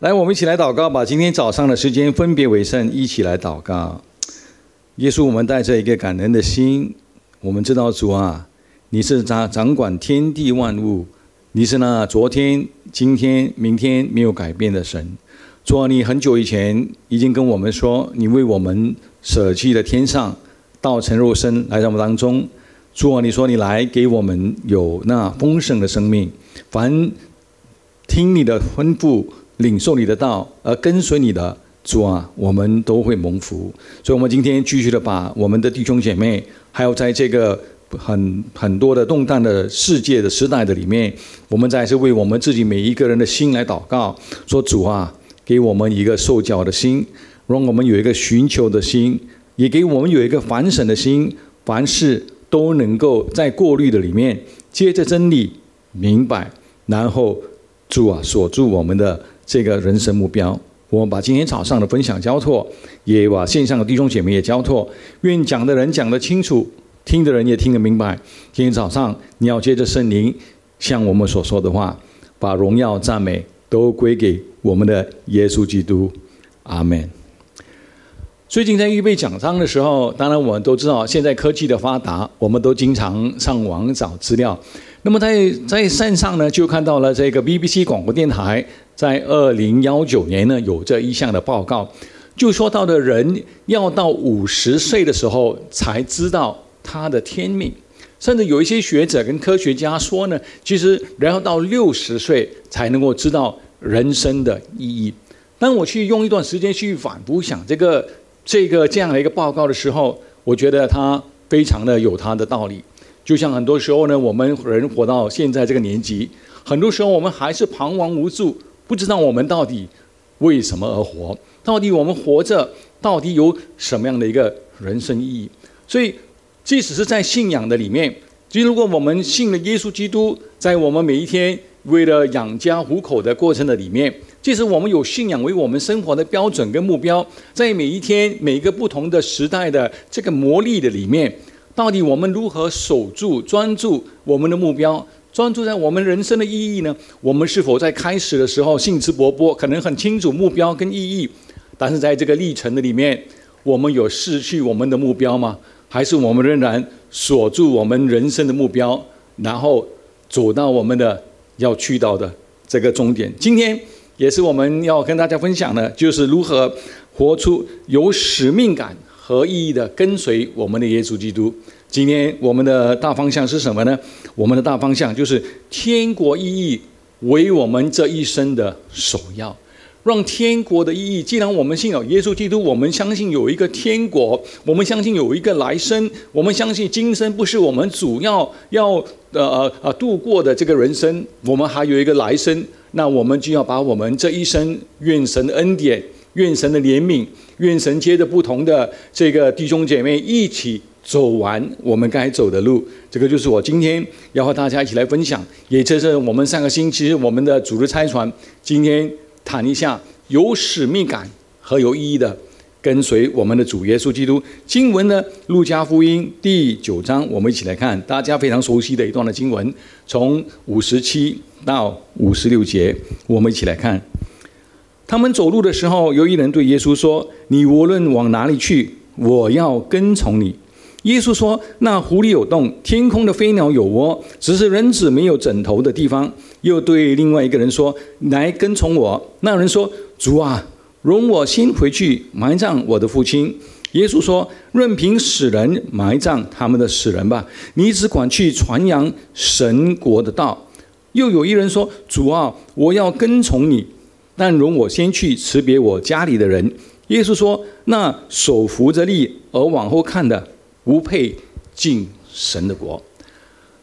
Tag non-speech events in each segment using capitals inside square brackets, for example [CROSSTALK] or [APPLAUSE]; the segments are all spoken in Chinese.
来，我们一起来祷告吧。今天早上的时间分别为圣，一起来祷告。耶稣，我们带着一个感恩的心，我们知道主啊，你是掌掌管天地万物，你是那昨天、今天、明天没有改变的神。主啊，你很久以前已经跟我们说，你为我们舍弃了天上，道成肉身来到我们当中。主啊，你说你来给我们有那丰盛的生命，凡听你的吩咐。领受你的道而跟随你的主啊，我们都会蒙福。所以，我们今天继续的把我们的弟兄姐妹，还有在这个很很多的动荡的世界的时代的里面，我们再是为我们自己每一个人的心来祷告，说主啊，给我们一个受教的心，让我们有一个寻求的心，也给我们有一个反省的心，凡事都能够在过滤的里面接着真理明白，然后主啊锁住我们的。这个人生目标，我们把今天早上的分享交托，也把线上的弟兄姐妹也交托。愿讲的人讲得清楚，听的人也听得明白。今天早上你要接着圣灵向我们所说的话，把荣耀赞美都归给我们的耶稣基督。阿门。最近在预备讲章的时候，当然我们都知道，现在科技的发达，我们都经常上网找资料。那么在在线上呢，就看到了这个 BBC 广播电台。在二零幺九年呢，有这一项的报告，就说到的人要到五十岁的时候才知道他的天命，甚至有一些学者跟科学家说呢，其实人要到六十岁才能够知道人生的意义。当我去用一段时间去反复想这个这个这样的一个报告的时候，我觉得它非常的有它的道理。就像很多时候呢，我们人活到现在这个年纪，很多时候我们还是彷徨无助。不知道我们到底为什么而活？到底我们活着到底有什么样的一个人生意义？所以，即使是在信仰的里面，即如果我们信了耶稣基督，在我们每一天为了养家糊口的过程的里面，即使我们有信仰为我们生活的标准跟目标，在每一天每一个不同的时代的这个磨砺的里面，到底我们如何守住、专注我们的目标？专注在我们人生的意义呢？我们是否在开始的时候兴致勃勃，可能很清楚目标跟意义，但是在这个历程的里面，我们有失去我们的目标吗？还是我们仍然锁住我们人生的目标，然后走到我们的要去到的这个终点？今天也是我们要跟大家分享的，就是如何活出有使命感和意义的跟随我们的耶稣基督。今天我们的大方向是什么呢？我们的大方向就是天国意义为我们这一生的首要，让天国的意义。既然我们信有耶稣基督，我们相信有一个天国，我们相信有一个来生，我们相信今生不是我们主要要呃呃呃度过的这个人生，我们还有一个来生。那我们就要把我们这一生愿神恩典、愿神的怜悯、愿神接着不同的这个弟兄姐妹一起。走完我们该走的路，这个就是我今天要和大家一起来分享。也就是我们上个星期我们的组织拆船，今天谈一下有使命感和有意义的跟随我们的主耶稣基督。经文呢，《路加福音》第九章，我们一起来看大家非常熟悉的一段的经文，从五十七到五十六节，我们一起来看。他们走路的时候，有一人对耶稣说：“你无论往哪里去，我要跟从你。”耶稣说：“那湖里有洞，天空的飞鸟有窝，只是人子没有枕头的地方。”又对另外一个人说：“来跟从我。”那人说：“主啊，容我先回去埋葬我的父亲。”耶稣说：“任凭死人埋葬他们的死人吧，你只管去传扬神国的道。”又有一人说：“主啊，我要跟从你，但容我先去辞别我家里的人。”耶稣说：“那手扶着力而往后看的。”不配进神的国。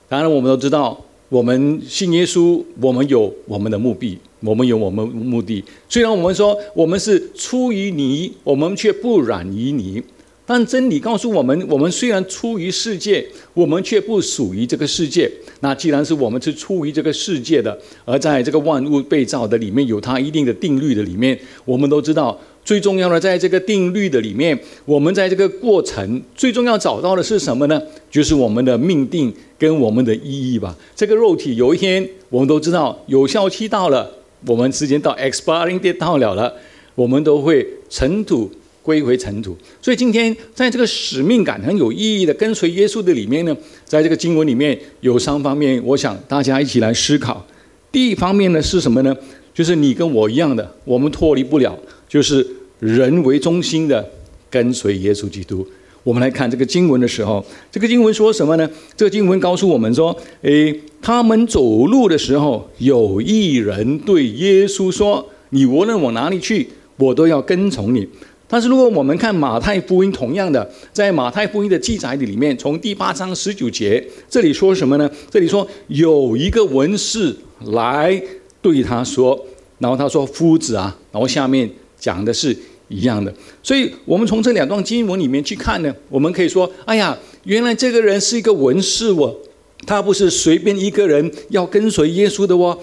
当然，我们都知道，我们信耶稣，我们有我们的目的，我们有我们目的。虽然我们说我们是出于泥，我们却不染于泥。但真理告诉我们，我们虽然出于世界，我们却不属于这个世界。那既然是我们是出于这个世界的，而在这个万物被造的里面有它一定的定律的里面，我们都知道。最重要的，在这个定律的里面，我们在这个过程最重要找到的是什么呢？就是我们的命定跟我们的意义吧。这个肉体有一天，我们都知道有效期到了，我们时间到 expiring date 到了了，我们都会尘土归回尘土。所以今天在这个使命感很有意义的跟随耶稣的里面呢，在这个经文里面有三方面，我想大家一起来思考。第一方面呢是什么呢？就是你跟我一样的，我们脱离不了，就是人为中心的跟随耶稣基督。我们来看这个经文的时候，这个经文说什么呢？这个经文告诉我们说：，诶，他们走路的时候，有一人对耶稣说：“你无论往哪里去，我都要跟从你。”但是如果我们看马太福音，同样的，在马太福音的记载里面，从第八章十九节，这里说什么呢？这里说有一个文士来对他说，然后他说：“夫子啊。”然后下面讲的是。一样的，所以我们从这两段经文里面去看呢，我们可以说：哎呀，原来这个人是一个文士哦，他不是随便一个人要跟随耶稣的哦。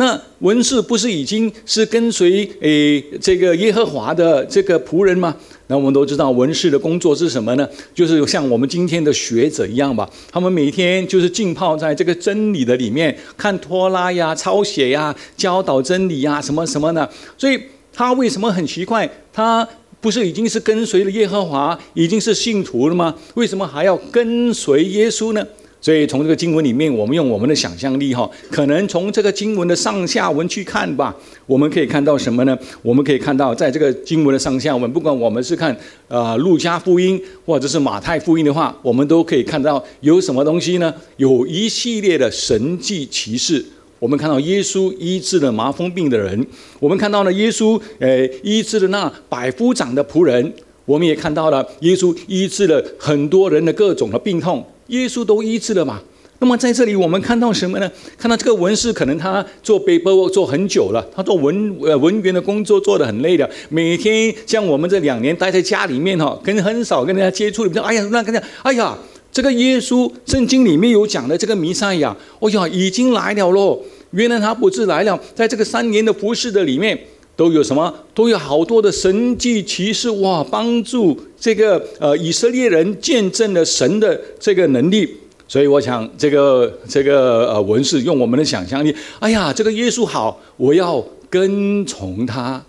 那文士不是已经是跟随诶这个耶和华的这个仆人吗？那我们都知道文士的工作是什么呢？就是像我们今天的学者一样吧，他们每天就是浸泡在这个真理的里面，看拖拉呀、抄写呀、教导真理呀，什么什么的，所以。他为什么很奇怪？他不是已经是跟随了耶和华，已经是信徒了吗？为什么还要跟随耶稣呢？所以从这个经文里面，我们用我们的想象力哈，可能从这个经文的上下文去看吧，我们可以看到什么呢？我们可以看到，在这个经文的上下文，不管我们是看呃路加福音或者是马太福音的话，我们都可以看到有什么东西呢？有一系列的神迹奇事。我们看到耶稣医治了麻风病的人，我们看到了耶稣呃医治了那百夫长的仆人，我们也看到了耶稣医治了很多人的各种的病痛，耶稣都医治了嘛。那么在这里我们看到什么呢？看到这个文士可能他做背包做很久了，他做文呃文员的工作做得很累的，每天像我们这两年待在家里面哈，跟很少跟人家接触，你说哎呀那跟讲哎呀。这个耶稣圣经里面有讲的这个弥赛亚，哦呀，已经来了喽！原来他不是来了，在这个三年的服饰的里面，都有什么？都有好多的神迹奇事哇，帮助这个呃以色列人见证了神的这个能力。所以我想，这个这个呃文士用我们的想象力，哎呀，这个耶稣好，我要跟从他。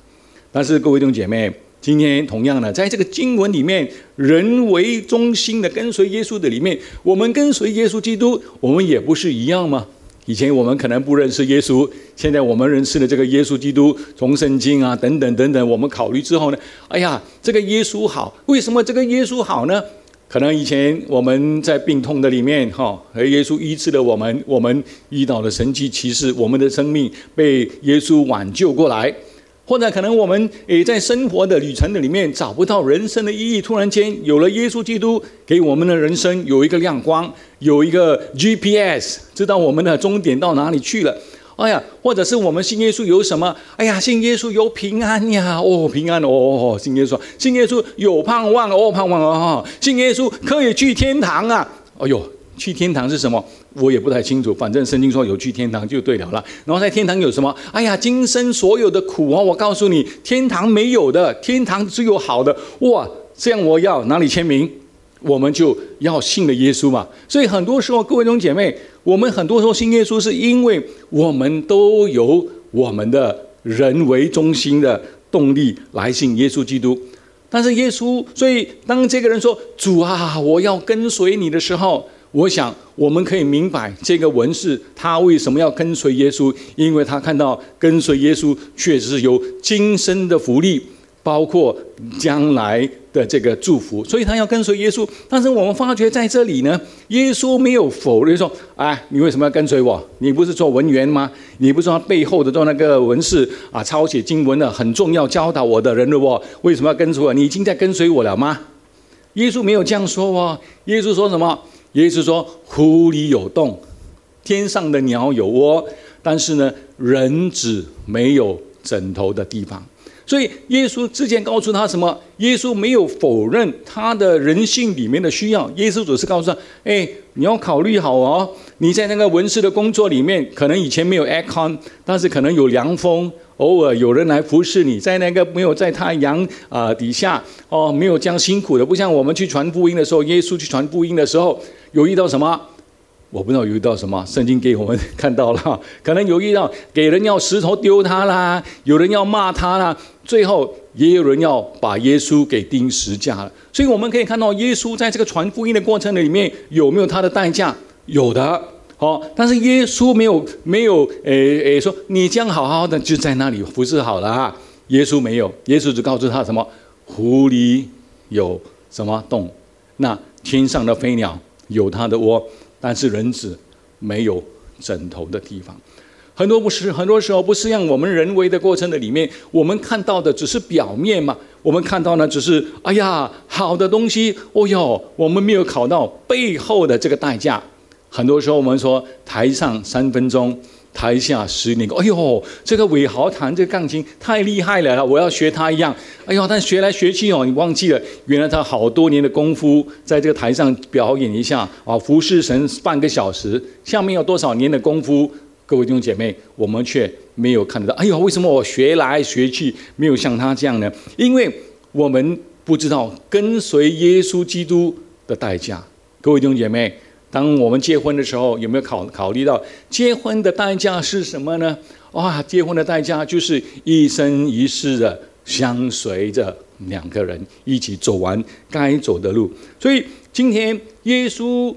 但是各位弟兄姐妹。今天同样的，在这个经文里面，人为中心的跟随耶稣的里面，我们跟随耶稣基督，我们也不是一样吗？以前我们可能不认识耶稣，现在我们认识了这个耶稣基督，从圣经啊等等等等，我们考虑之后呢，哎呀，这个耶稣好，为什么这个耶稣好呢？可能以前我们在病痛的里面，哈，和耶稣医治了我们，我们遇到了神奇奇事，我们的生命被耶稣挽救过来。或者可能我们也在生活的旅程的里面找不到人生的意义，突然间有了耶稣基督，给我们的人生有一个亮光，有一个 GPS，知道我们的终点到哪里去了。哎呀，或者是我们信耶稣有什么？哎呀，信耶稣有平安呀！哦，平安哦哦！信耶稣，信耶稣有盼望哦，盼望哦！信耶稣可以去天堂啊！哎呦。去天堂是什么？我也不太清楚。反正圣经说有去天堂就对了了。然后在天堂有什么？哎呀，今生所有的苦啊！我告诉你，天堂没有的，天堂只有好的。哇，这样我要哪里签名？我们就要信了耶稣嘛。所以很多时候，各位弟兄姐妹，我们很多时候信耶稣，是因为我们都有我们的人为中心的动力来信耶稣基督。但是耶稣，所以当这个人说：“主啊，我要跟随你的时候。”我想，我们可以明白这个文士他为什么要跟随耶稣，因为他看到跟随耶稣确实是有今生的福利，包括将来的这个祝福，所以他要跟随耶稣。但是我们发觉在这里呢，耶稣没有否认说：“哎，你为什么要跟随我？你不是做文员吗？你不是他背后的做那个文士啊，抄写经文的很重要，教导我的人了哦？为什么要跟随我？你已经在跟随我了吗？”耶稣没有这样说哦。耶稣说什么？也就是说，湖里有洞，天上的鸟有窝，但是呢，人只没有枕头的地方。所以，耶稣之前告诉他什么？耶稣没有否认他的人性里面的需要。耶稣只是告诉他：“哎，你要考虑好哦，你在那个文士的工作里面，可能以前没有 aircon，但是可能有凉风，偶尔有人来服侍你，在那个没有在太阳啊底下哦，没有这样辛苦的，不像我们去传福音的时候，耶稣去传福音的时候。”有遇到什么？我不知道有遇到什么，圣经给我们看到了，[LAUGHS] 可能有遇到给人要石头丢他啦，有人要骂他啦，最后也有人要把耶稣给钉十架了。所以我们可以看到，耶稣在这个传福音的过程里面有没有他的代价？有的，好，但是耶稣没有没有诶诶说你这样好好的就在那里服侍好了啊。耶稣没有，耶稣只告诉他什么？狐狸有什么洞？那天上的飞鸟有它的窝。但是人子没有枕头的地方，很多不是很多时候不是让我们人为的过程的里面，我们看到的只是表面嘛？我们看到呢，只是哎呀好的东西，哦哟，我们没有考到背后的这个代价。很多时候我们说台上三分钟。台下十年功，哎呦，这个韦豪弹这个钢琴太厉害了，我要学他一样。哎呦，但学来学去哦，你忘记了，原来他好多年的功夫，在这个台上表演一下啊，服侍神半个小时，下面有多少年的功夫？各位弟兄姐妹，我们却没有看得到。哎呦，为什么我学来学去没有像他这样呢？因为我们不知道跟随耶稣基督的代价。各位弟兄姐妹。当我们结婚的时候，有没有考考虑到结婚的代价是什么呢？哇，结婚的代价就是一生一世的相随着两个人一起走完该走的路。所以今天耶稣。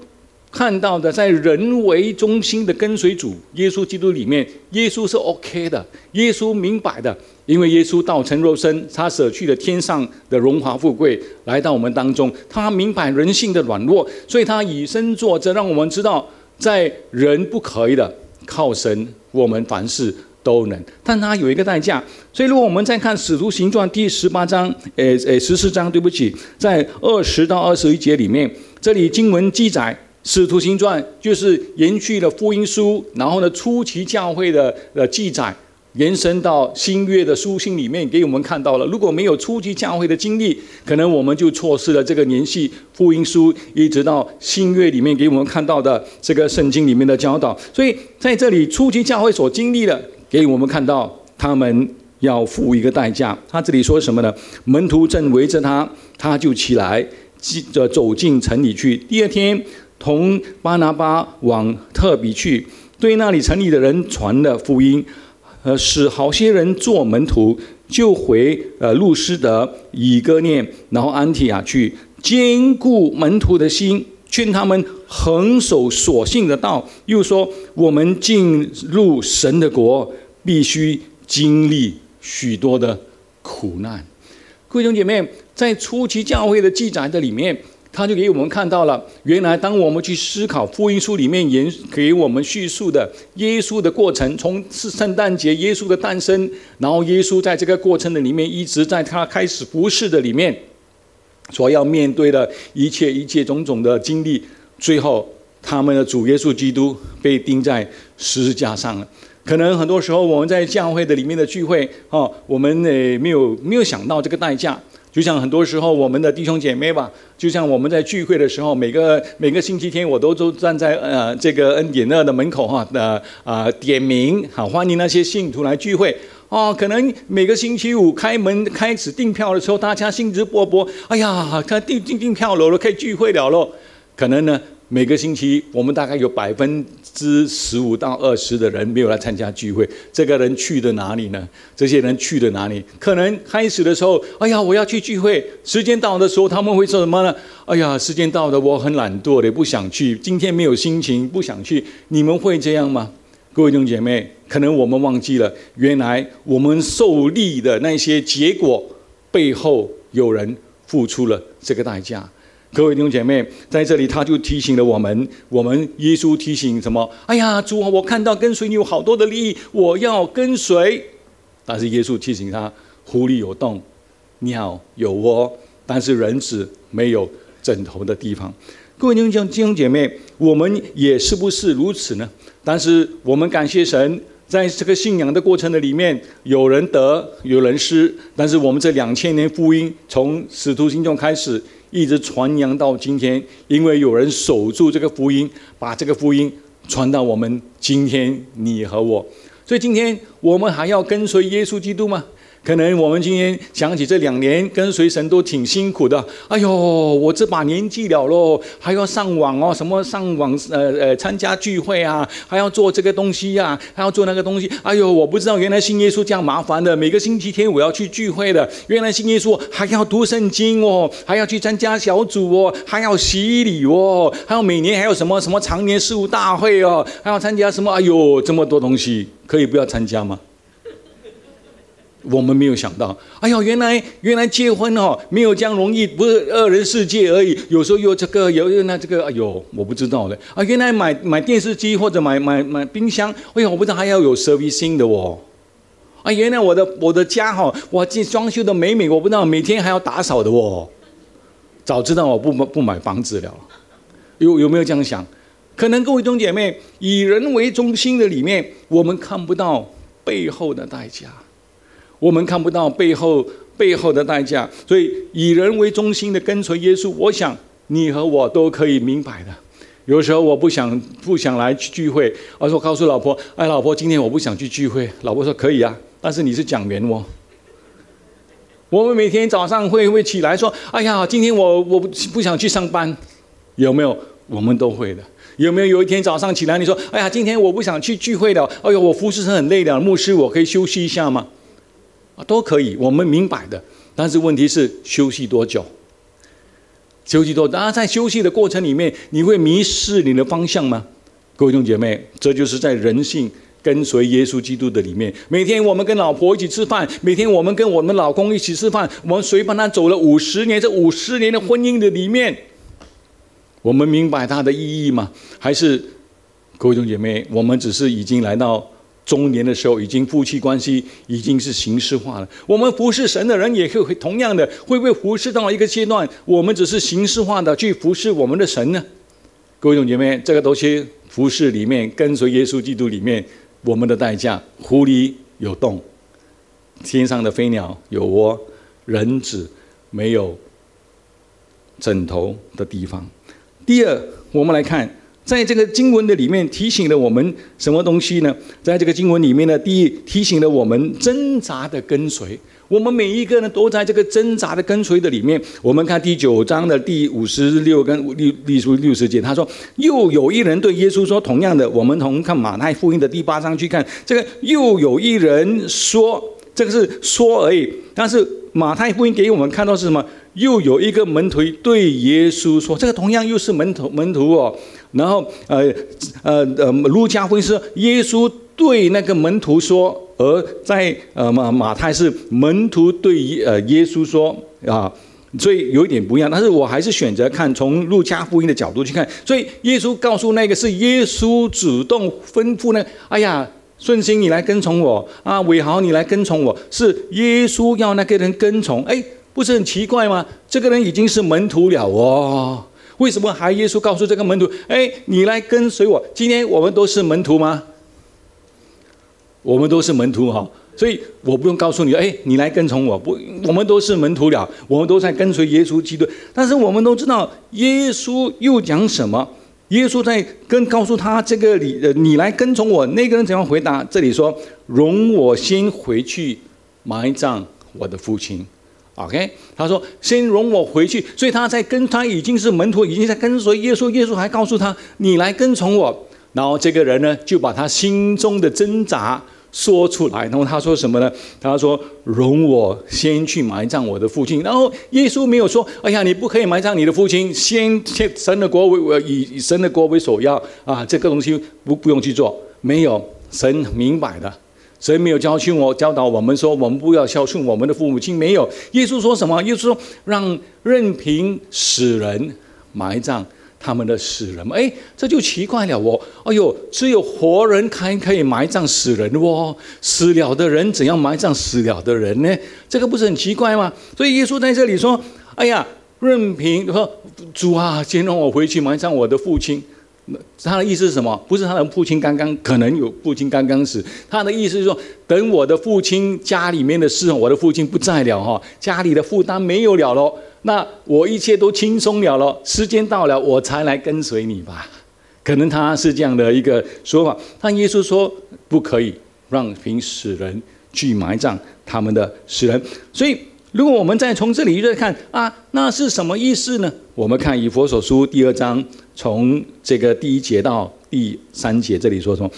看到的，在人为中心的跟随主耶稣基督里面，耶稣是 OK 的，耶稣明白的，因为耶稣道成肉身，他舍去了天上的荣华富贵，来到我们当中，他明白人性的软弱，所以他以身作则，让我们知道，在人不可以的，靠神，我们凡事都能。但他有一个代价，所以如果我们再看使徒行传第十八章，诶诶十四章，对不起，在二十到二十一节里面，这里经文记载。使徒行传就是延续了福音书，然后呢，初期教会的呃记载，延伸到新约的书信里面，给我们看到了。如果没有初期教会的经历，可能我们就错失了这个联系福音书，一直到新约里面给我们看到的这个圣经里面的教导。所以在这里，初期教会所经历的，给我们看到他们要付一个代价。他这里说什么呢？门徒正围着他，他就起来，记着走进城里去。第二天。同巴拿巴往特比去，对那里城里的人传了福音，呃，使好些人做门徒，就回呃路斯德、以哥念，然后安提亚去，兼顾门徒的心，劝他们恒守所信的道。又说，我们进入神的国，必须经历许多的苦难。各位兄姐妹，在初期教会的记载的里面。他就给我们看到了，原来当我们去思考福音书里面言给我们叙述的耶稣的过程，从是圣诞节耶稣的诞生，然后耶稣在这个过程的里面，一直在他开始服侍的里面，所要面对的一切一切种种的经历，最后他们的主耶稣基督被钉在十字架上了。可能很多时候我们在教会的里面的聚会，哦，我们呃没有没有想到这个代价。就像很多时候我们的弟兄姐妹吧，就像我们在聚会的时候，每个每个星期天我都都站在呃这个恩典乐的门口哈的啊点名好欢迎那些信徒来聚会哦。可能每个星期五开门开始订票的时候，大家兴致勃勃，哎呀，他订订订票了了，可以聚会了咯。可能呢。每个星期，我们大概有百分之十五到二十的人没有来参加聚会。这个人去的哪里呢？这些人去的哪里？可能开始的时候，哎呀，我要去聚会。时间到的时候，他们会说什么呢？哎呀，时间到了，我很懒惰的，不想去。今天没有心情，不想去。你们会这样吗？各位弟兄姐妹，可能我们忘记了，原来我们受力的那些结果背后，有人付出了这个代价。各位弟兄姐妹，在这里他就提醒了我们：我们耶稣提醒什么？哎呀，主啊，我看到跟随你有好多的利益，我要跟随。但是耶稣提醒他：狐狸有洞，鸟有窝，但是人子没有枕头的地方。各位兄弟兄姐妹，我们也是不是如此呢？但是我们感谢神，在这个信仰的过程的里面，有人得，有人失。但是我们这两千年福音，从使徒行传开始。一直传扬到今天，因为有人守住这个福音，把这个福音传到我们今天你和我。所以今天我们还要跟随耶稣基督吗？可能我们今天想起这两年跟随神都挺辛苦的。哎呦，我这把年纪了喽，还要上网哦，什么上网呃呃参加聚会啊，还要做这个东西呀，还要做那个东西。哎呦，我不知道原来信耶稣这样麻烦的。每个星期天我要去聚会的，原来信耶稣还要读圣经哦，还要去参加小组哦，还要洗礼哦，还要每年还有什么什么常年事务大会哦，还要参加什么？哎呦，这么多东西，可以不要参加吗？我们没有想到，哎呦，原来原来结婚哦，没有这样容易，不是二人世界而已。有时候又这个，有又那这个，哎呦，我不知道的啊。原来买买电视机或者买买买冰箱，哎呦，我不知道还要有 service 的哦。啊，原来我的我的家哈，哇，这装修的美美，我不知道每天还要打扫的哦。早知道我不不买房子了。有有没有这样想？可能各位兄姐妹，以人为中心的里面，我们看不到背后的代价。我们看不到背后背后的代价，所以以人为中心的跟随耶稣，我想你和我都可以明白的。有时候我不想不想来去聚会，而是我告诉老婆：“哎，老婆，今天我不想去聚会。”老婆说：“可以啊，但是你是讲员哦。”我们每天早上会会起来说：“哎呀，今天我我不不想去上班。”有没有？我们都会的。有没有有一天早上起来你说：“哎呀，今天我不想去聚会了。”哎呦，我服侍是很累的，牧师，我可以休息一下吗？都可以，我们明白的。但是问题是休息多久？休息多，当然在休息的过程里面，你会迷失你的方向吗？各位兄姐妹，这就是在人性跟随耶稣基督的里面。每天我们跟老婆一起吃饭，每天我们跟我们老公一起吃饭，我们随伴他走了五十年，这五十年的婚姻的里面，我们明白它的意义吗？还是各位兄姐妹，我们只是已经来到？中年的时候，已经夫妻关系已经是形式化了。我们服侍神的人也会同样的，会不会服侍到一个阶段，我们只是形式化的去服侍我们的神呢？各位弟兄姐妹，这个东西服侍里面跟随耶稣基督里面，我们的代价，狐狸有洞，天上的飞鸟有窝，人子没有枕头的地方。第二，我们来看。在这个经文的里面提醒了我们什么东西呢？在这个经文里面呢，第一提醒了我们挣扎的跟随。我们每一个人都在这个挣扎的跟随的里面。我们看第九章的第五十六跟六六十六十节，他说：“又有一人对耶稣说，同样的，我们从看马太福音的第八章去看，这个又有一人说，这个是说而已。但是马太福音给我们看到是什么？又有一个门徒对耶稣说，这个同样又是门徒门徒哦。”然后，呃，呃，呃，路加福音是耶稣对那个门徒说，而在呃马马太是门徒对呃耶稣说啊，所以有一点不一样。但是我还是选择看从路加福音的角度去看。所以耶稣告诉那个是耶稣主动吩咐呢，哎呀，顺心你来跟从我啊，伟豪你来跟从我，是耶稣要那个人跟从。哎，不是很奇怪吗？这个人已经是门徒了哦。为什么还耶稣告诉这个门徒：“哎，你来跟随我。”今天我们都是门徒吗？我们都是门徒哈，所以我不用告诉你：“哎，你来跟从我。”不，我们都是门徒了，我们都在跟随耶稣基督。但是我们都知道，耶稣又讲什么？耶稣在跟告诉他这个你：“，你来跟从我。”那个人怎样回答？这里说：“容我先回去埋葬我的父亲。” OK，他说：“先容我回去。”所以他在跟他已经是门徒，已经在跟随耶稣。耶稣还告诉他：“你来跟从我。”然后这个人呢，就把他心中的挣扎说出来。然后他说什么呢？他说：“容我先去埋葬我的父亲。”然后耶稣没有说：“哎呀，你不可以埋葬你的父亲，先先神的国为以以神的国为首要啊！这个东西不不用去做。”没有，神明白的。谁没有教训我、教导我们说，我们不要孝顺我们的父母亲？没有。耶稣说什么？耶稣说：“让任凭死人埋葬他们的死人。”哎，这就奇怪了哦。哎呦，只有活人才可以埋葬死人哦。死了的人怎样埋葬死了的人呢？这个不是很奇怪吗？所以耶稣在这里说：“哎呀，任凭说主啊，先让我回去埋葬我的父亲。”他的意思是什么？不是他的父亲刚刚可能有父亲刚刚死，他的意思是说，等我的父亲家里面的事，我的父亲不在了哈，家里的负担没有了喽，那我一切都轻松了喽，时间到了我才来跟随你吧。可能他是这样的一个说法，但耶稣说不可以，让凭死人去埋葬他们的死人。所以，如果我们再从这里再看啊，那是什么意思呢？我们看以佛所书第二章，从这个第一节到第三节，这里说什么？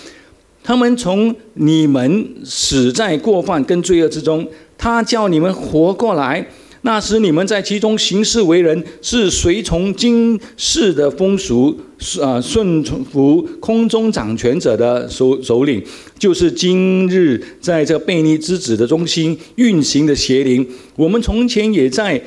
他们从你们死在过犯跟罪恶之中，他叫你们活过来。那时你们在其中行事为人，是随从今世的风俗，啊，顺服空中掌权者的首首领，就是今日在这悖逆之子的中心运行的邪灵。我们从前也在。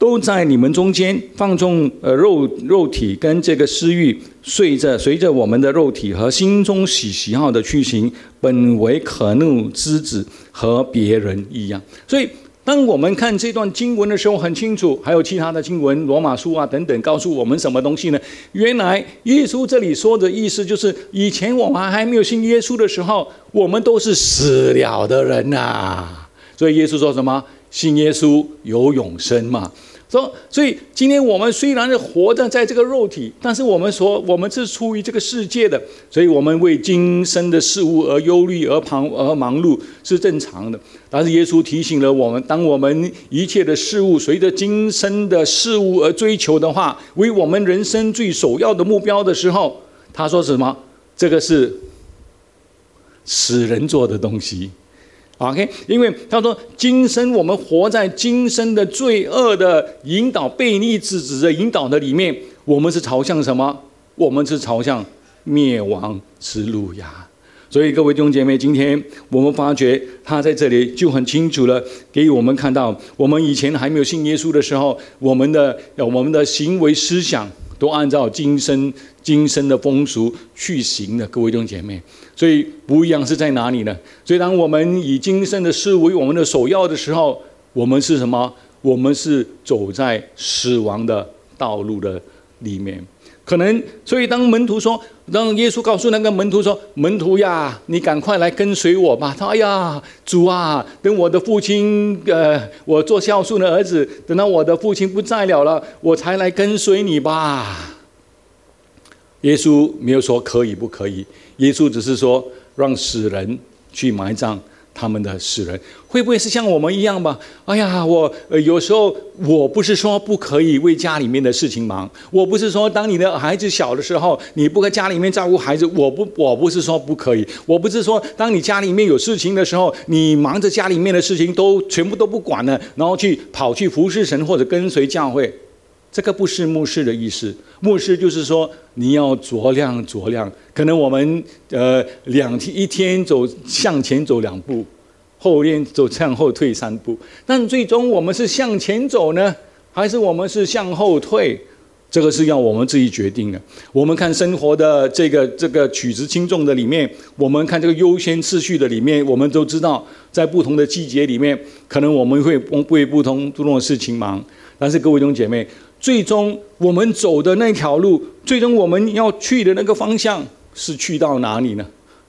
都在你们中间放纵呃肉肉体跟这个私欲，随着随着我们的肉体和心中喜喜好的去行，本为可怒之子，和别人一样。所以，当我们看这段经文的时候，很清楚，还有其他的经文，罗马书啊等等，告诉我们什么东西呢？原来耶稣这里说的意思就是，以前我们还没有信耶稣的时候，我们都是死了的人呐。所以耶稣说什么？信耶稣有永生嘛？说，所以今天我们虽然是活着在这个肉体，但是我们说我们是出于这个世界的，所以我们为今生的事物而忧虑、而忙而忙碌是正常的。但是耶稣提醒了我们，当我们一切的事物随着今生的事物而追求的话，为我们人生最首要的目标的时候，他说什么？这个是死人做的东西。OK，因为他说，今生我们活在今生的罪恶的引导、悖逆之子的引导的里面，我们是朝向什么？我们是朝向灭亡之路呀。所以各位弟兄姐妹，今天我们发觉他在这里就很清楚了，给我们看到，我们以前还没有信耶稣的时候，我们的我们的行为思想都按照今生。今生的风俗去行的，各位弟兄姐妹，所以不一样是在哪里呢？所以当我们以今生的事为我们的首要的时候，我们是什么？我们是走在死亡的道路的里面。可能，所以当门徒说，当耶稣告诉那个门徒说：“门徒呀，你赶快来跟随我吧。”他：“哎呀，主啊，等我的父亲，呃，我做孝顺的儿子，等到我的父亲不在了了，我才来跟随你吧。”耶稣没有说可以不可以，耶稣只是说让死人去埋葬他们的死人，会不会是像我们一样吧？哎呀，我有时候我不是说不可以为家里面的事情忙，我不是说当你的孩子小的时候你不在家里面照顾孩子，我不我不是说不可以，我不是说当你家里面有事情的时候，你忙着家里面的事情都全部都不管了，然后去跑去服侍神或者跟随教会。这个不是牧师的意思，牧师就是说你要酌量酌量，可能我们呃两天一天走向前走两步，后天走向后退三步，但最终我们是向前走呢，还是我们是向后退？这个是要我们自己决定的。我们看生活的这个这个取值轻重的里面，我们看这个优先次序的里面，我们都知道，在不同的季节里面，可能我们会为不同不同的事情忙。但是各位弟兄姐妹。最终我们走的那条路，最终我们要去的那个方向是去到哪里呢？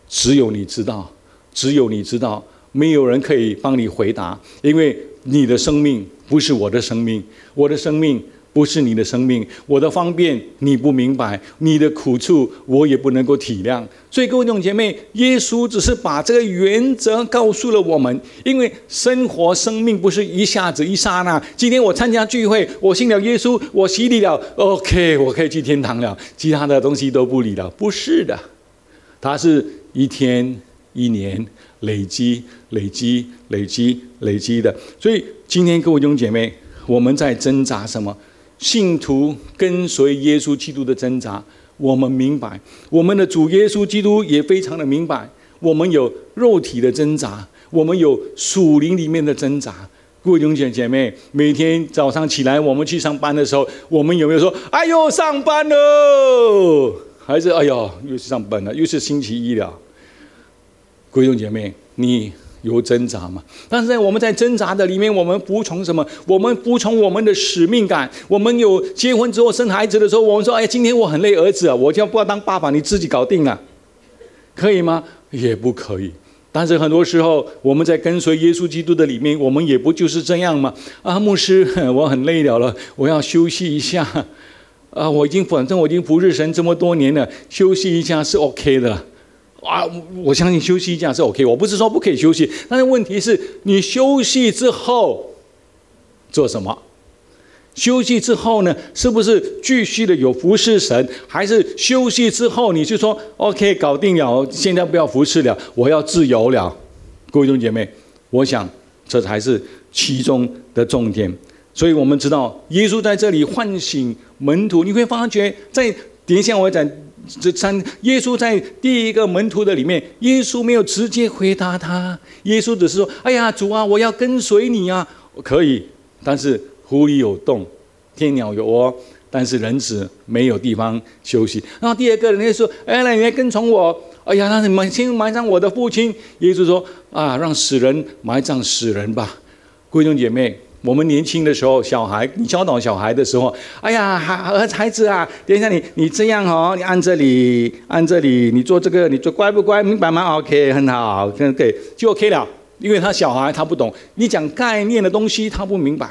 只有你知道，只有你知道，没有人可以帮你回答，因为你的生命不是我的生命，我的生命。不是你的生命，我的方便你不明白，你的苦处我也不能够体谅。所以各位弟兄姐妹，耶稣只是把这个原则告诉了我们，因为生活生命不是一下子一刹那。今天我参加聚会，我信了耶稣，我洗礼了，OK，我可以去天堂了，其他的东西都不理了。不是的，它是一天一年累积、累积、累积、累积的。所以今天各位弟兄姐妹，我们在挣扎什么？信徒跟随耶稣基督的挣扎，我们明白；我们的主耶稣基督也非常的明白。我们有肉体的挣扎，我们有属灵里面的挣扎。各位弟兄姐妹，每天早上起来，我们去上班的时候，我们有没有说：“哎呦，上班喽！”还是“哎呦，又是上班了，又是星期一了。”各位弟兄姐妹，你。有挣扎嘛？但是在我们在挣扎的里面，我们服从什么？我们服从我们的使命感。我们有结婚之后生孩子的时候，我们说：“哎，今天我很累，儿子啊，我就不要当爸爸，你自己搞定了，可以吗？”也不可以。但是很多时候，我们在跟随耶稣基督的里面，我们也不就是这样吗？啊，牧师，[LAUGHS] 我很累了了，我要休息一下。[LAUGHS] 啊，我已经反正我已经服侍神这么多年了，休息一下是 OK 的。啊，我相信休息这样是 OK。我不是说不可以休息，但是问题是你休息之后做什么？休息之后呢，是不是继续的有服侍神？还是休息之后你就说 OK 搞定了，现在不要服侍了，我要自由了？各位弟兄姐妹，我想这才是其中的重点。所以我们知道，耶稣在这里唤醒门徒，你会发觉在等一下我讲这三，耶稣在第一个门徒的里面，耶稣没有直接回答他，耶稣只是说：“哎呀，主啊，我要跟随你啊，可以。”但是湖里有洞，天鸟有窝，但是人子没有地方休息。然后第二个人就说：“哎，来，你来跟从我。”哎呀，那你们先埋葬我的父亲。耶稣说：“啊，让死人埋葬死人吧。”弟兄姐妹。我们年轻的时候，小孩，你教导小孩的时候，哎呀，孩孩子啊，等一下你你这样哦，你按这里，按这里，你做这个，你做乖不乖？明白吗？OK，很好，可以就 OK 了。因为他小孩他不懂，你讲概念的东西他不明白。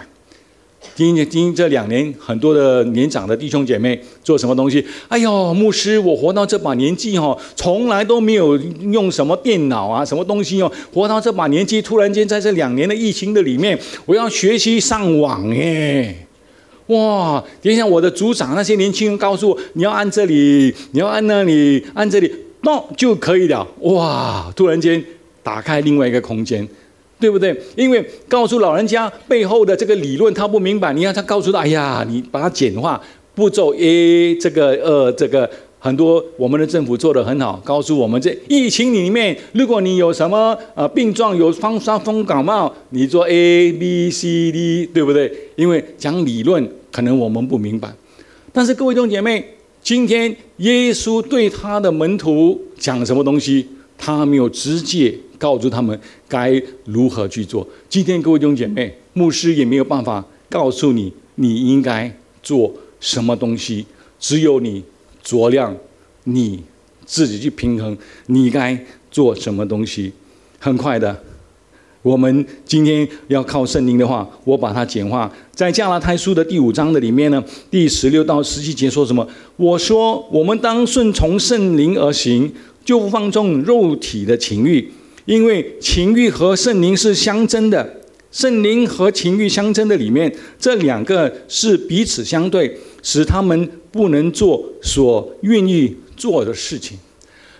今今这两年，很多的年长的弟兄姐妹做什么东西？哎呦，牧师，我活到这把年纪哈，从来都没有用什么电脑啊，什么东西哦。活到这把年纪，突然间在这两年的疫情的里面，我要学习上网耶！哇，等一下，我的组长那些年轻人告诉我，你要按这里，你要按那里，按这里，，no 就可以了。哇，突然间打开另外一个空间。对不对？因为告诉老人家背后的这个理论他不明白，你要他告诉他，哎呀，你把它简化步骤 A 这个呃这个很多我们的政府做的很好，告诉我们这疫情里面，如果你有什么呃病状，有风伤风感冒，你做 A B C D，对不对？因为讲理论可能我们不明白，但是各位弟兄姐妹，今天耶稣对他的门徒讲什么东西，他没有直接。告诉他们该如何去做。今天各位弟兄姐妹，牧师也没有办法告诉你你应该做什么东西，只有你酌量你自己去平衡，你该做什么东西。很快的，我们今天要靠圣灵的话，我把它简化在加拉太书的第五章的里面呢，第十六到十七节说什么？我说我们当顺从圣灵而行，就不放纵肉体的情欲。因为情欲和圣灵是相争的，圣灵和情欲相争的里面，这两个是彼此相对，使他们不能做所愿意做的事情。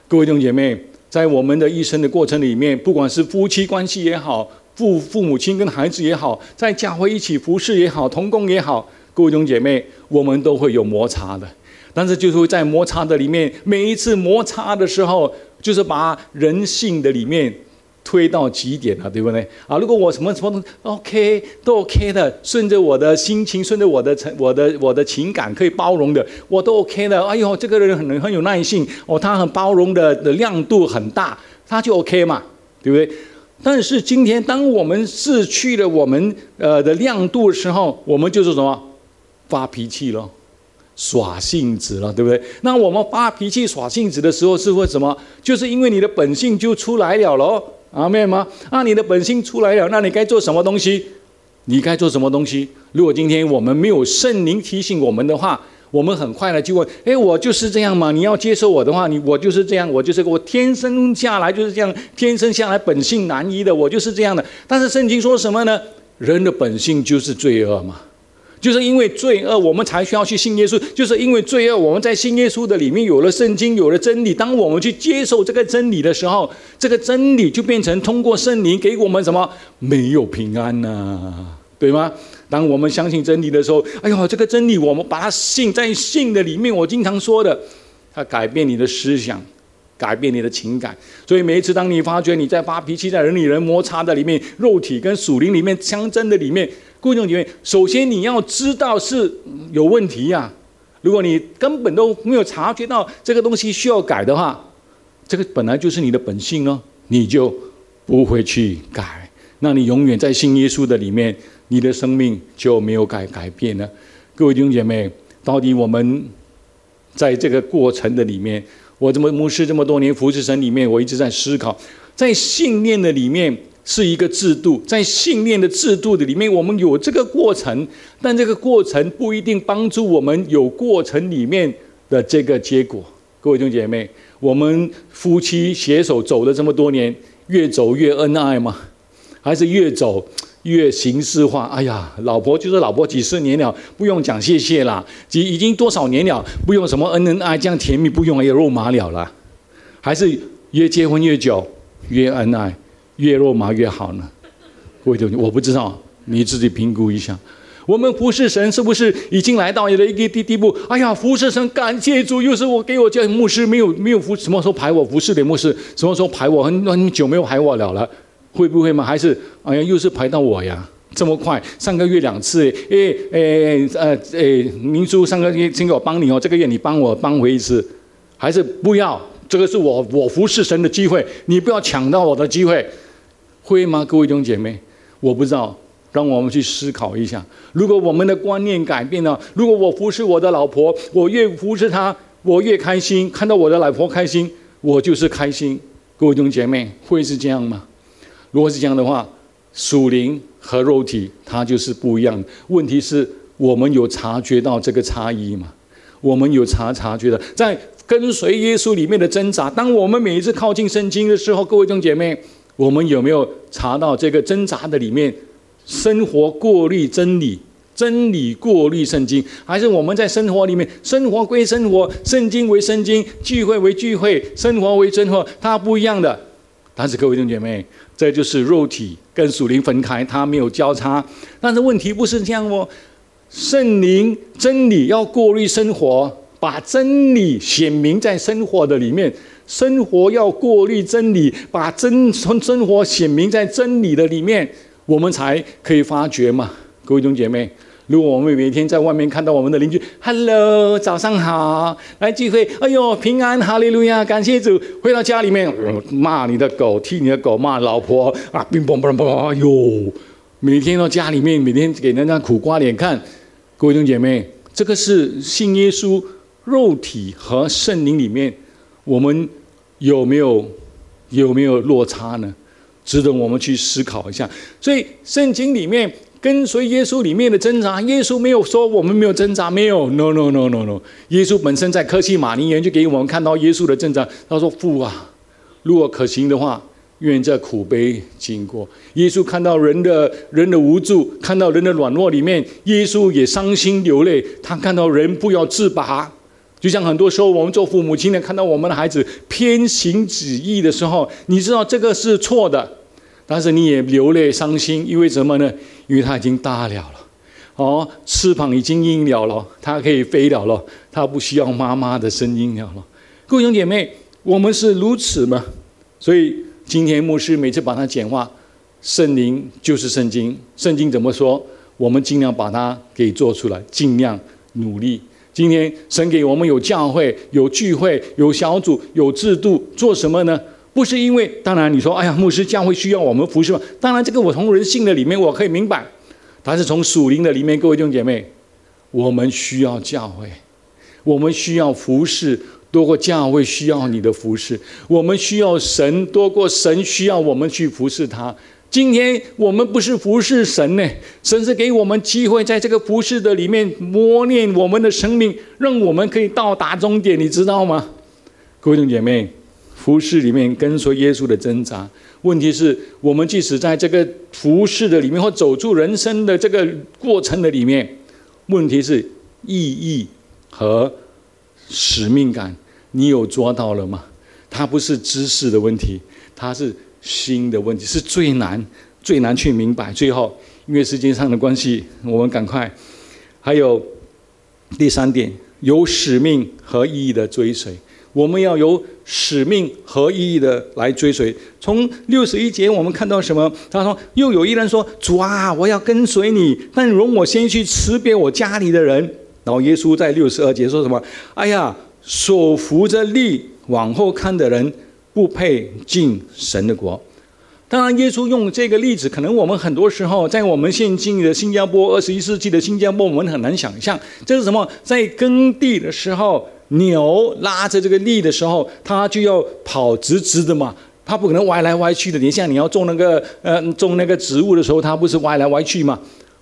各位弟兄姐妹，在我们的一生的过程里面，不管是夫妻关系也好，父父母亲跟孩子也好，在教会一起服侍也好，同工也好，各位弟兄姐妹，我们都会有摩擦的。但是就是在摩擦的里面，每一次摩擦的时候。就是把人性的里面推到极点了，对不对？啊，如果我什么什么 OK 都 OK 的，顺着我的心情，顺着我的我的我的情感可以包容的，我都 OK 的。哎呦，这个人很很有耐性哦，他很包容的的亮度很大，他就 OK 嘛，对不对？但是今天当我们失去了我们呃的亮度的时候，我们就是什么发脾气了。耍性子了，对不对？那我们发脾气、耍性子的时候是为什么？就是因为你的本性就出来了喽，阿妹吗？啊，你的本性出来了，那你该做什么东西？你该做什么东西？如果今天我们没有圣灵提醒我们的话，我们很快的就问：哎，我就是这样嘛？你要接受我的话，你我就是这样，我就是我天生下来就是这样，天生下来本性难移的，我就是这样的。但是圣经说什么呢？人的本性就是罪恶嘛。就是因为罪恶，我们才需要去信耶稣。就是因为罪恶，我们在信耶稣的里面有了圣经，有了真理。当我们去接受这个真理的时候，这个真理就变成通过圣灵给我们什么？没有平安呐，对吗？当我们相信真理的时候，哎呦，这个真理我们把它信在信的里面。我经常说的，它改变你的思想，改变你的情感。所以每一次当你发觉你在发脾气，在人与人摩擦的里面，肉体跟属灵里面相争的里面。各位弟兄姐妹，首先你要知道是有问题呀。如果你根本都没有察觉到这个东西需要改的话，这个本来就是你的本性哦，你就不会去改。那你永远在信耶稣的里面，你的生命就没有改改变了。各位弟兄姐妹，到底我们在这个过程的里面，我这么牧师这么多年服侍神里面，我一直在思考，在信念的里面。是一个制度，在信念的制度的里面，我们有这个过程，但这个过程不一定帮助我们有过程里面的这个结果。各位弟兄姐妹，我们夫妻携手走了这么多年，越走越恩爱吗？还是越走越形式化？哎呀，老婆就是老婆，几十年了，不用讲谢谢啦。几已经多少年了，不用什么恩恩爱这样甜蜜，不用也肉麻了啦。还是越结婚越久，越恩爱，越肉麻越好呢？各位弟兄，我不知道，你自己评估一下。我们服侍神是不是已经来到了一个地地步？哎呀，服侍神，感谢主！又是我给我叫牧师，没有没有服，什么时候排我服侍的牧师？什么时候排我？很很久没有排我了了，会不会吗？还是哎呀，又是排到我呀？这么快，上个月两次，诶诶呃诶，明叔上个月请我帮你哦，这个月你帮我帮回一次，还是不要？这个是我我服侍神的机会，你不要抢到我的机会，会吗？各位弟兄姐妹，我不知道。让我们去思考一下：如果我们的观念改变了，如果我服侍我的老婆，我越服侍她，我越开心。看到我的老婆开心，我就是开心。各位弟兄姐妹，会是这样吗？如果是这样的话，属灵和肉体它就是不一样。问题是我们有察觉到这个差异吗？我们有察察觉的，在跟随耶稣里面的挣扎。当我们每一次靠近圣经的时候，各位弟兄姐妹，我们有没有查到这个挣扎的里面？生活过滤真理，真理过滤圣经，还是我们在生活里面，生活归生活，圣经为圣经，聚会为聚会，生活为生活，它不一样的。但是各位弟兄姐妹，这就是肉体跟属灵分开，它没有交叉。但是问题不是这样哦，圣灵真理要过滤生活，把真理显明在生活的里面，生活要过滤真理，把真从生活显明在真理的里面。我们才可以发觉嘛，各位弟兄姐妹，如果我们每天在外面看到我们的邻居，Hello，早上好，来聚会，哎呦，平安，哈利路亚，感谢主。回到家里面，骂你的狗，踢你的狗，骂老婆啊，乒乓乓乓，哎呦，每天到家里面，每天给人家苦瓜脸看。各位弟兄姐妹，这个是信耶稣肉体和圣灵里面，我们有没有有没有落差呢？值得我们去思考一下。所以圣经里面跟随耶稣里面的挣扎，耶稣没有说我们没有挣扎，没有，no no no no no。耶稣本身在科西玛尼园就给我们看到耶稣的挣扎。他说：“父啊，如果可行的话，愿这苦悲经过。”耶稣看到人的人的无助，看到人的软弱里面，耶稣也伤心流泪。他看到人不要自拔，就像很多时候我们做父母亲的看到我们的孩子偏行旨意的时候，你知道这个是错的。但是你也流泪伤心，因为什么呢？因为他已经大了了，哦，翅膀已经硬了了，他可以飞了了，他不需要妈妈的声音了了。各位兄姐妹，我们是如此吗？所以今天牧师每次把它简化，圣灵就是圣经，圣经怎么说，我们尽量把它给做出来，尽量努力。今天神给我们有教会、有聚会、有小组、有制度，做什么呢？不是因为，当然你说，哎呀，牧师教会需要我们服侍吗？当然，这个我从人性的里面我可以明白，但是从属灵的里面，各位弟兄姐妹，我们需要教会，我们需要服侍多过教会需要你的服侍，我们需要神多过神需要我们去服侍他。今天我们不是服侍神呢，神是给我们机会，在这个服侍的里面磨练我们的生命，让我们可以到达终点，你知道吗？各位弟兄姐妹。服饰里面跟随耶稣的挣扎，问题是我们即使在这个服饰的里面，或走出人生的这个过程的里面，问题是意义和使命感，你有抓到了吗？它不是知识的问题，它是心的问题，是最难最难去明白。最后，因为时间上的关系，我们赶快。还有第三点，有使命和意义的追随。我们要有使命和意义的来追随。从六十一节，我们看到什么？他说：“又有一人说，主啊，我要跟随你，但容我先去辞别我家里的人。”然后耶稣在六十二节说什么？哎呀，手扶着力往后看的人，不配进神的国。当然，耶稣用这个例子，可能我们很多时候在我们现今的新加坡，二十一世纪的新加坡，我们很难想象，这是什么？在耕地的时候。牛拉着这个力的时候，它就要跑直直的嘛，它不可能歪来歪去的。你像你要种那个呃种那个植物的时候，它不是歪来歪去嘛？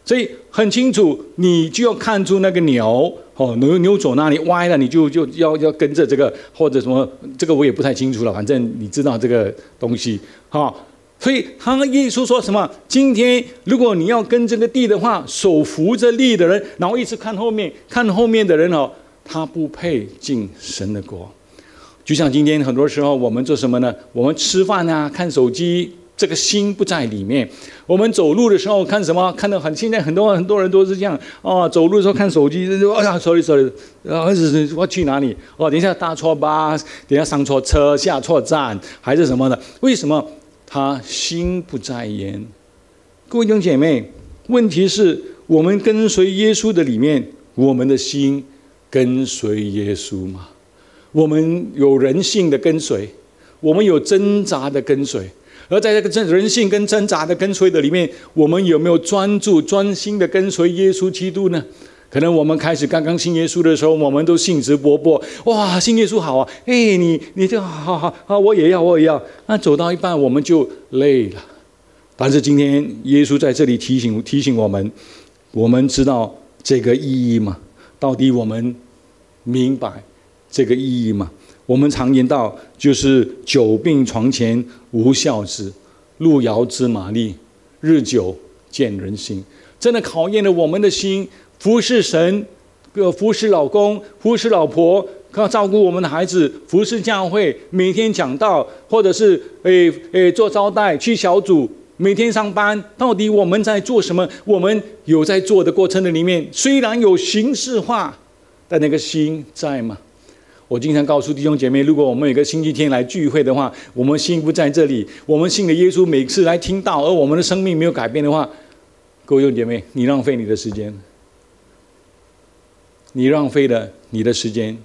所以很清楚，你就要看出那个牛哦，牛牛走哪里歪了，你就就要要跟着这个或者什么，这个我也不太清楚了。反正你知道这个东西哈。所以他耶稣说什么？今天如果你要跟这个地的话，手扶着地的人，然后一直看后面，看后面的人哦，他不配进神的国。就像今天很多时候我们做什么呢？我们吃饭啊，看手机。这个心不在里面。我们走路的时候看什么？看到很现在很多很多人都是这样哦，走路的时候看手机，哎呀，sorry sorry，儿子我去哪里？哦，等一下搭错巴，等一下上错车，下错站，还是什么的？为什么他心不在焉？各位弟兄姐妹，问题是我们跟随耶稣的里面，我们的心跟随耶稣吗？我们有人性的跟随，我们有挣扎的跟随。而在这个真人性跟挣扎的跟随的里面，我们有没有专注、专心的跟随耶稣基督呢？可能我们开始刚刚信耶稣的时候，我们都兴致勃勃，哇，信耶稣好啊！哎，你你就好好好，我也要，我也要。那走到一半，我们就累了。但是今天耶稣在这里提醒提醒我们，我们知道这个意义吗？到底我们明白这个意义吗？我们常言道，就是久病床前无孝子，路遥知马力，日久见人心。真的考验了我们的心，服侍神，呃服侍老公，服侍老婆，要照顾我们的孩子，服侍教会，每天讲道，或者是诶诶做招待，去小组，每天上班，到底我们在做什么？我们有在做的过程的里面，虽然有形式化，但那个心在吗？我经常告诉弟兄姐妹，如果我们有个星期天来聚会的话，我们心不在这里，我们信的耶稣每次来听到，而我们的生命没有改变的话，各位弟兄姐妹，你浪费你的时间，你浪费了你的时间，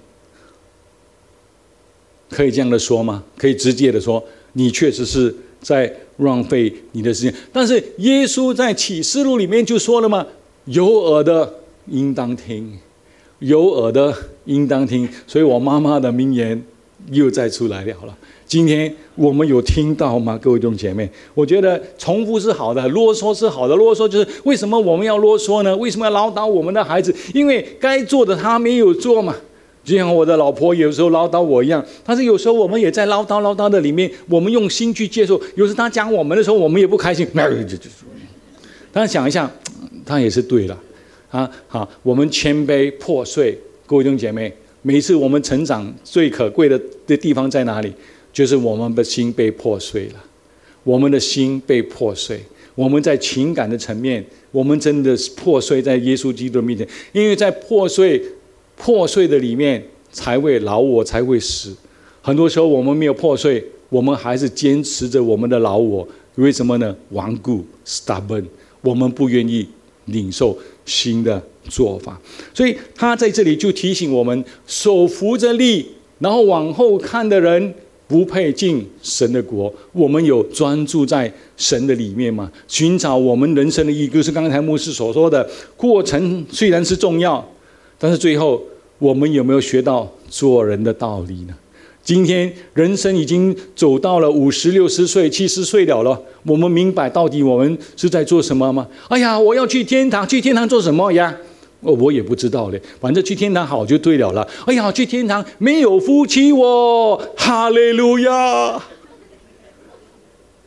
可以这样的说吗？可以直接的说，你确实是在浪费你的时间。但是耶稣在启示录里面就说了嘛，有耳的应当听。有耳的应当听，所以我妈妈的名言又再出来了。了，今天我们有听到吗？各位弟兄姐妹，我觉得重复是好的，啰嗦是好的。啰嗦就是为什么我们要啰嗦呢？为什么要唠叨我们的孩子？因为该做的他没有做嘛。就像我的老婆有时候唠叨我一样，但是有时候我们也在唠叨唠叨的里面，我们用心去接受。有时他讲我们的时候，我们也不开心。但是想一想，他也是对了。啊，好，我们谦卑破碎，各位弟兄姐妹，每一次我们成长最可贵的的地方在哪里？就是我们的心被破碎了，我们的心被破碎，我们在情感的层面，我们真的是破碎在耶稣基督面前，因为在破碎、破碎的里面才会老我才会死。很多时候我们没有破碎，我们还是坚持着我们的老我，为什么呢？顽固，stubborn，我们不愿意领受。新的做法，所以他在这里就提醒我们：手扶着力，然后往后看的人不配进神的国。我们有专注在神的里面吗？寻找我们人生的意义，就是刚才牧师所说的过程虽然是重要，但是最后我们有没有学到做人的道理呢？今天人生已经走到了五十六十岁、七十岁了了，我们明白到底我们是在做什么吗？哎呀，我要去天堂，去天堂做什么呀？我我也不知道嘞，反正去天堂好就对了了。哎呀，去天堂没有夫妻哦，哈利路亚！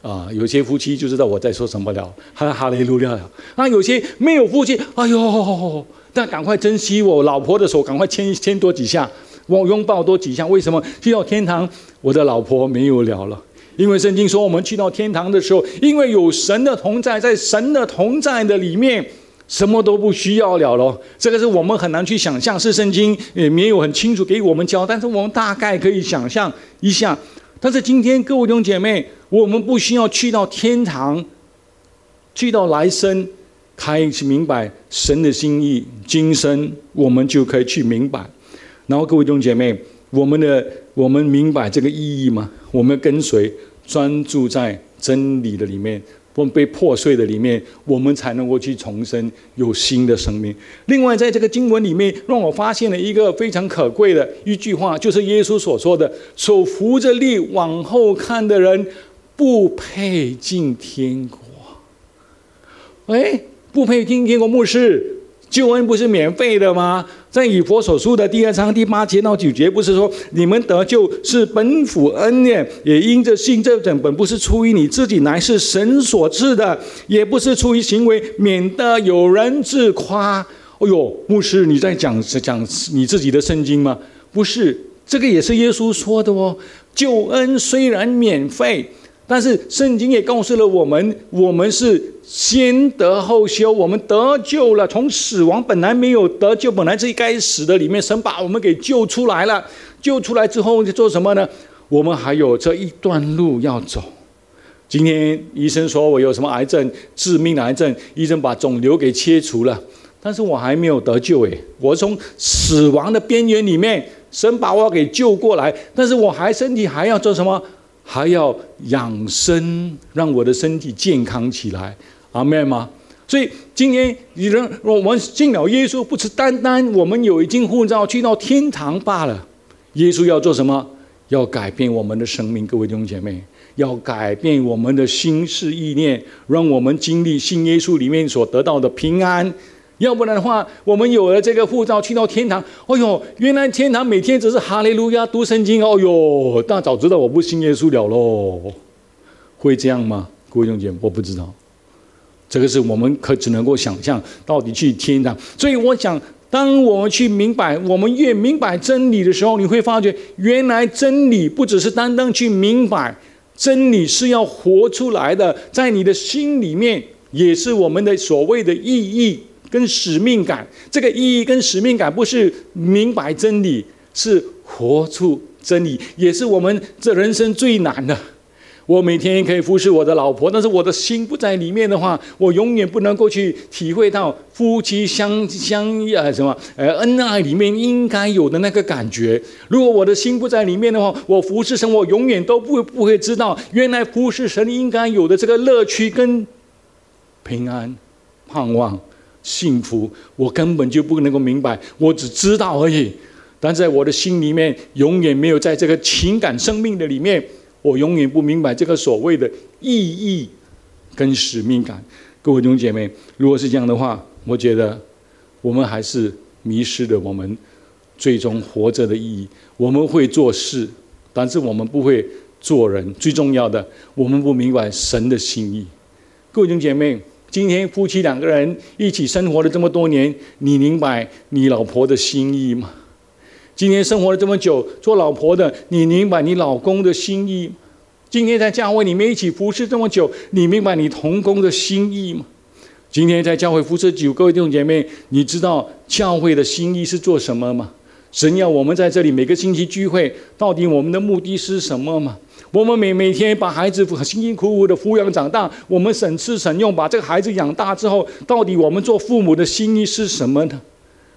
啊，有些夫妻就知道我在说什么了，哈哈利路亚！啊，有些没有夫妻，哎呦，但赶快珍惜我老婆的手，赶快牵牵多几下。我拥抱多几下，为什么去到天堂，我的老婆没有了了？因为圣经说，我们去到天堂的时候，因为有神的同在，在神的同在的里面，什么都不需要了咯。这个是我们很难去想象，是圣经也没有很清楚给我们教，但是我们大概可以想象一下。但是今天各位弟兄姐妹，我们不需要去到天堂，去到来生，开始明白神的心意，今生我们就可以去明白。然后各位弟兄姐妹，我们的我们明白这个意义吗？我们跟随专注在真理的里面，我们被破碎的里面，我们才能够去重生，有新的生命。另外，在这个经文里面，让我发现了一个非常可贵的一句话，就是耶稣所说的：“手扶着力往后看的人，不配进天国。”哎。不配进天国牧师。救恩不是免费的吗？在以佛所书的第二章第八节到九节，不是说你们得救是本府恩念，也因着信这等本不是出于你自己，乃是神所赐的，也不是出于行为，免得有人自夸。哎呦，牧师，你在讲讲你自己的圣经吗？不是，这个也是耶稣说的哦。救恩虽然免费。但是圣经也告诉了我们，我们是先得后修，我们得救了，从死亡本来没有得救，本来这一该死的里面，神把我们给救出来了。救出来之后，就做什么呢？我们还有这一段路要走。今天医生说我有什么癌症，致命的癌症，医生把肿瘤给切除了，但是我还没有得救诶，我从死亡的边缘里面，神把我给救过来，但是我还身体还要做什么？还要养生，让我的身体健康起来，阿妹吗？所以今天你人我们信了耶稣，不是单单我们有一金护照去到天堂罢了。耶稣要做什么？要改变我们的生命，各位弟兄姐妹，要改变我们的心事意念，让我们经历信耶稣里面所得到的平安。要不然的话，我们有了这个护照，去到天堂。哎呦，原来天堂每天只是哈利路亚读圣经。哦呦，那早知道我不信耶稣了喽。会这样吗？各位兄姐，我不知道。这个是我们可只能够想象，到底去天堂。所以我想，当我们去明白，我们越明白真理的时候，你会发觉，原来真理不只是单单去明白，真理是要活出来的，在你的心里面，也是我们的所谓的意义。跟使命感，这个意义跟使命感不是明白真理，是活出真理，也是我们这人生最难的。我每天可以服侍我的老婆，但是我的心不在里面的话，我永远不能够去体会到夫妻相相呃什么呃恩爱里面应该有的那个感觉。如果我的心不在里面的话，我服侍神，我永远都不不会知道，原来服侍神应该有的这个乐趣跟平安盼望。幸福，我根本就不能够明白，我只知道而已。但在我的心里面，永远没有在这个情感生命的里面，我永远不明白这个所谓的意义跟使命感。各位弟兄姐妹，如果是这样的话，我觉得我们还是迷失了我们最终活着的意义。我们会做事，但是我们不会做人。最重要的，我们不明白神的心意。各位弟兄姐妹。今天夫妻两个人一起生活了这么多年，你明白你老婆的心意吗？今天生活了这么久，做老婆的，你明白你老公的心意吗？今天在教会里面一起服侍这么久，你明白你同工的心意吗？今天在教会服侍九各位弟兄姐妹，你知道教会的心意是做什么吗？神要我们在这里每个星期聚会，到底我们的目的是什么吗？我们每每天把孩子辛辛苦苦的抚养长大，我们省吃省用把这个孩子养大之后，到底我们做父母的心意是什么呢？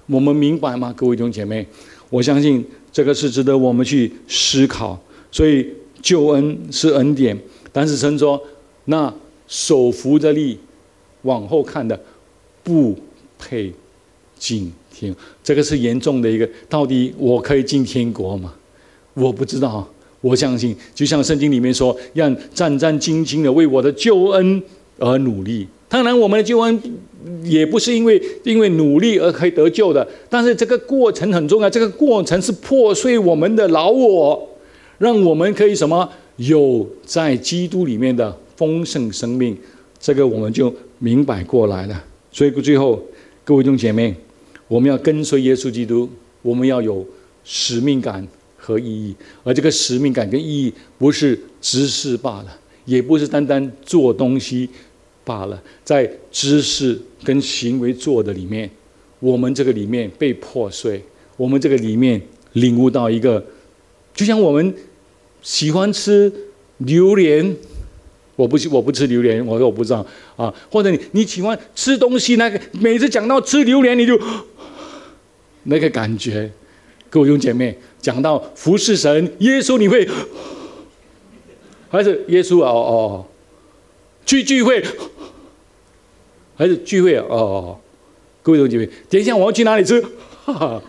我们明白吗，各位弟兄姐妹？我相信这个是值得我们去思考。所以救恩是恩典，但是神说，那手扶着力往后看的，不配进天。这个是严重的一个，到底我可以进天国吗？我不知道。我相信，就像圣经里面说，要战战兢兢的为我的救恩而努力。当然，我们的救恩也不是因为因为努力而可以得救的，但是这个过程很重要。这个过程是破碎我们的老我，让我们可以什么有在基督里面的丰盛生命。这个我们就明白过来了。所以最后，各位弟兄姐妹，我们要跟随耶稣基督，我们要有使命感。和意义，而这个使命感跟意义不是知识罢了，也不是单单做东西罢了，在知识跟行为做的里面，我们这个里面被破碎，我们这个里面领悟到一个，就像我们喜欢吃榴莲，我不我不吃榴莲，我说我不知道啊，或者你你喜欢吃东西，那个每次讲到吃榴莲，你就那个感觉，各位兄姐妹。讲到服侍神，耶稣你会 [GASPS] 还是耶稣哦哦？去聚会 [GASPS] 还是聚会哦哦？各位同学，等一下我要去哪里吃？哈哈，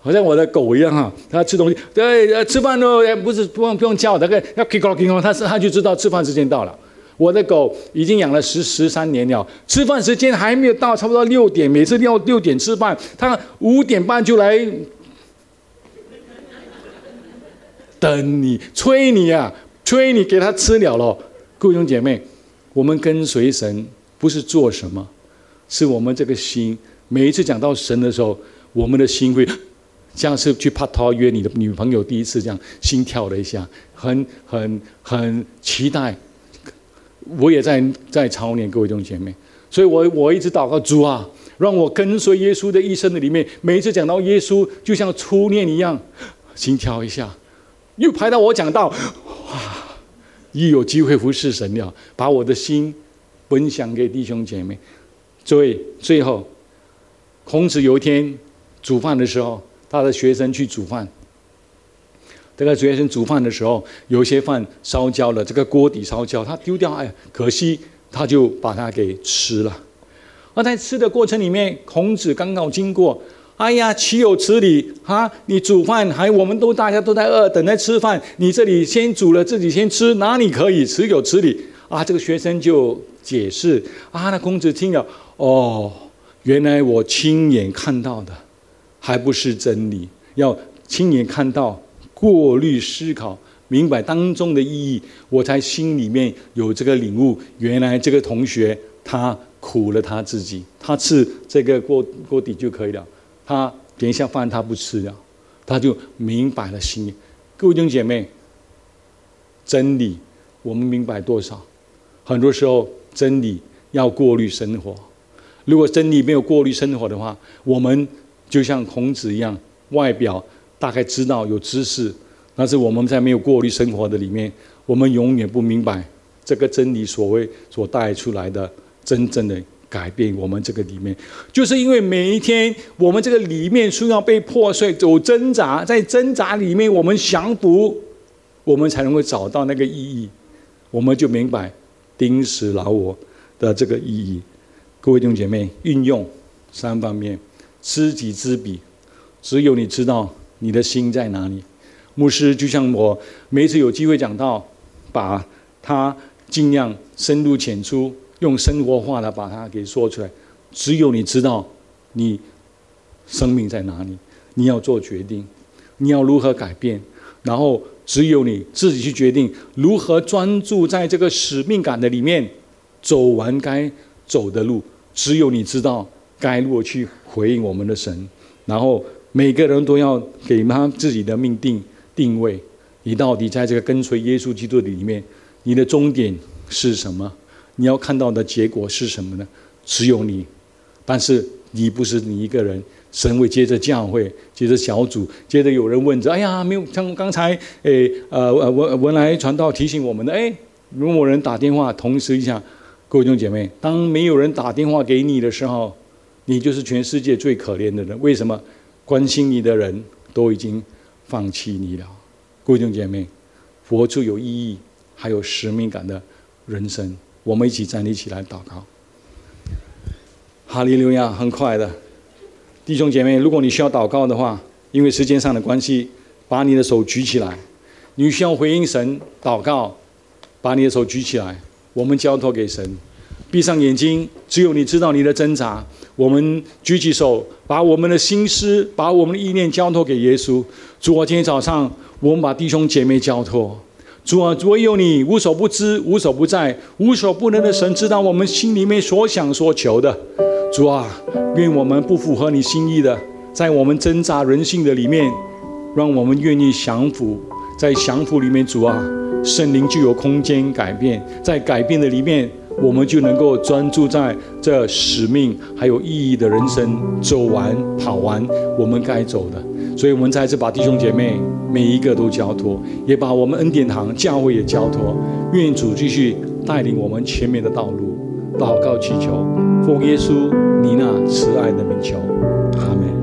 好像我的狗一样哈，它吃东西，对，吃饭都不是不用不用叫，大概要 kick off kick off，它是它就知道吃饭时间到了。我的狗已经养了十十三年了，吃饭时间还没有到，差不多六点，每次要六点吃饭，它五点半就来等你，催你啊，催你给它吃了了。各位兄姐妹，我们跟随神不是做什么，是我们这个心。每一次讲到神的时候，我们的心会像是去拍拖约你的女朋友第一次这样，心跳了一下，很很很期待。我也在在操练各位弟兄姐妹，所以我我一直祷告主啊，让我跟随耶稣的一生的里面，每一次讲到耶稣，就像初恋一样，心跳一下，又排到我讲到，哇，一有机会服侍神了，把我的心分享给弟兄姐妹。所以最后，孔子有一天煮饭的时候，他的学生去煮饭。这个学生煮饭的时候，有些饭烧焦了，这个锅底烧焦，他丢掉，哎，可惜，他就把它给吃了。而在吃的过程里面，孔子刚好经过，哎呀，岂有此理啊！你煮饭还，我们都大家都在饿，等待吃饭，你这里先煮了，自己先吃，哪里可以？岂有此理啊！这个学生就解释啊，那孔子听了，哦，原来我亲眼看到的，还不是真理，要亲眼看到。过滤思考，明白当中的意义，我才心里面有这个领悟。原来这个同学他苦了他自己，他吃这个锅锅底就可以了。他点一下饭他不吃了，他就明白了心。各位弟兄姐妹，真理我们明白多少？很多时候真理要过滤生活。如果真理没有过滤生活的话，我们就像孔子一样，外表。大概知道有知识，但是我们在没有过滤生活的里面，我们永远不明白这个真理所谓所带出来的真正的改变。我们这个里面，就是因为每一天我们这个里面需要被破碎、走挣扎，在挣扎里面我们降服，我们才能够找到那个意义，我们就明白钉死老我的这个意义。各位弟兄姐妹，运用三方面，知己知彼，只有你知道。你的心在哪里？牧师就像我每一次有机会讲到，把它尽量深入浅出，用生活化的把它给说出来。只有你知道你生命在哪里，你要做决定，你要如何改变，然后只有你自己去决定如何专注在这个使命感的里面，走完该走的路。只有你知道该如何去回应我们的神，然后。每个人都要给他自己的命定定位，你到底在这个跟随耶稣基督的里面，你的终点是什么？你要看到的结果是什么呢？只有你，但是你不是你一个人，神会接着教会，接着小组，接着有人问着：“哎呀，没有像刚才诶呃呃文文来传道提醒我们的，哎，如果人打电话，同时一下，各位弟兄姐妹，当没有人打电话给你的时候，你就是全世界最可怜的人。为什么？关心你的人都已经放弃你了，各位弟兄姐妹，活出有意义、还有使命感的人生，我们一起站立起来祷告。哈利路亚！很快的，弟兄姐妹，如果你需要祷告的话，因为时间上的关系，把你的手举起来。你需要回应神祷告，把你的手举起来，我们交托给神。闭上眼睛，只有你知道你的挣扎。我们举起手，把我们的心思、把我们的意念交托给耶稣。主啊，今天早上我们把弟兄姐妹交托。主啊，唯有你无所不知、无所不在、无所不能的神，知道我们心里面所想所求的。主啊，愿我们不符合你心意的，在我们挣扎人性的里面，让我们愿意降服。在降服里面，主啊，圣灵就有空间改变，在改变的里面。我们就能够专注在这使命还有意义的人生走完跑完我们该走的，所以我们再次把弟兄姐妹每一个都交托，也把我们恩典堂教会也交托，愿主继续带领我们前面的道路。祷告祈求，奉耶稣你那慈爱的名求。阿门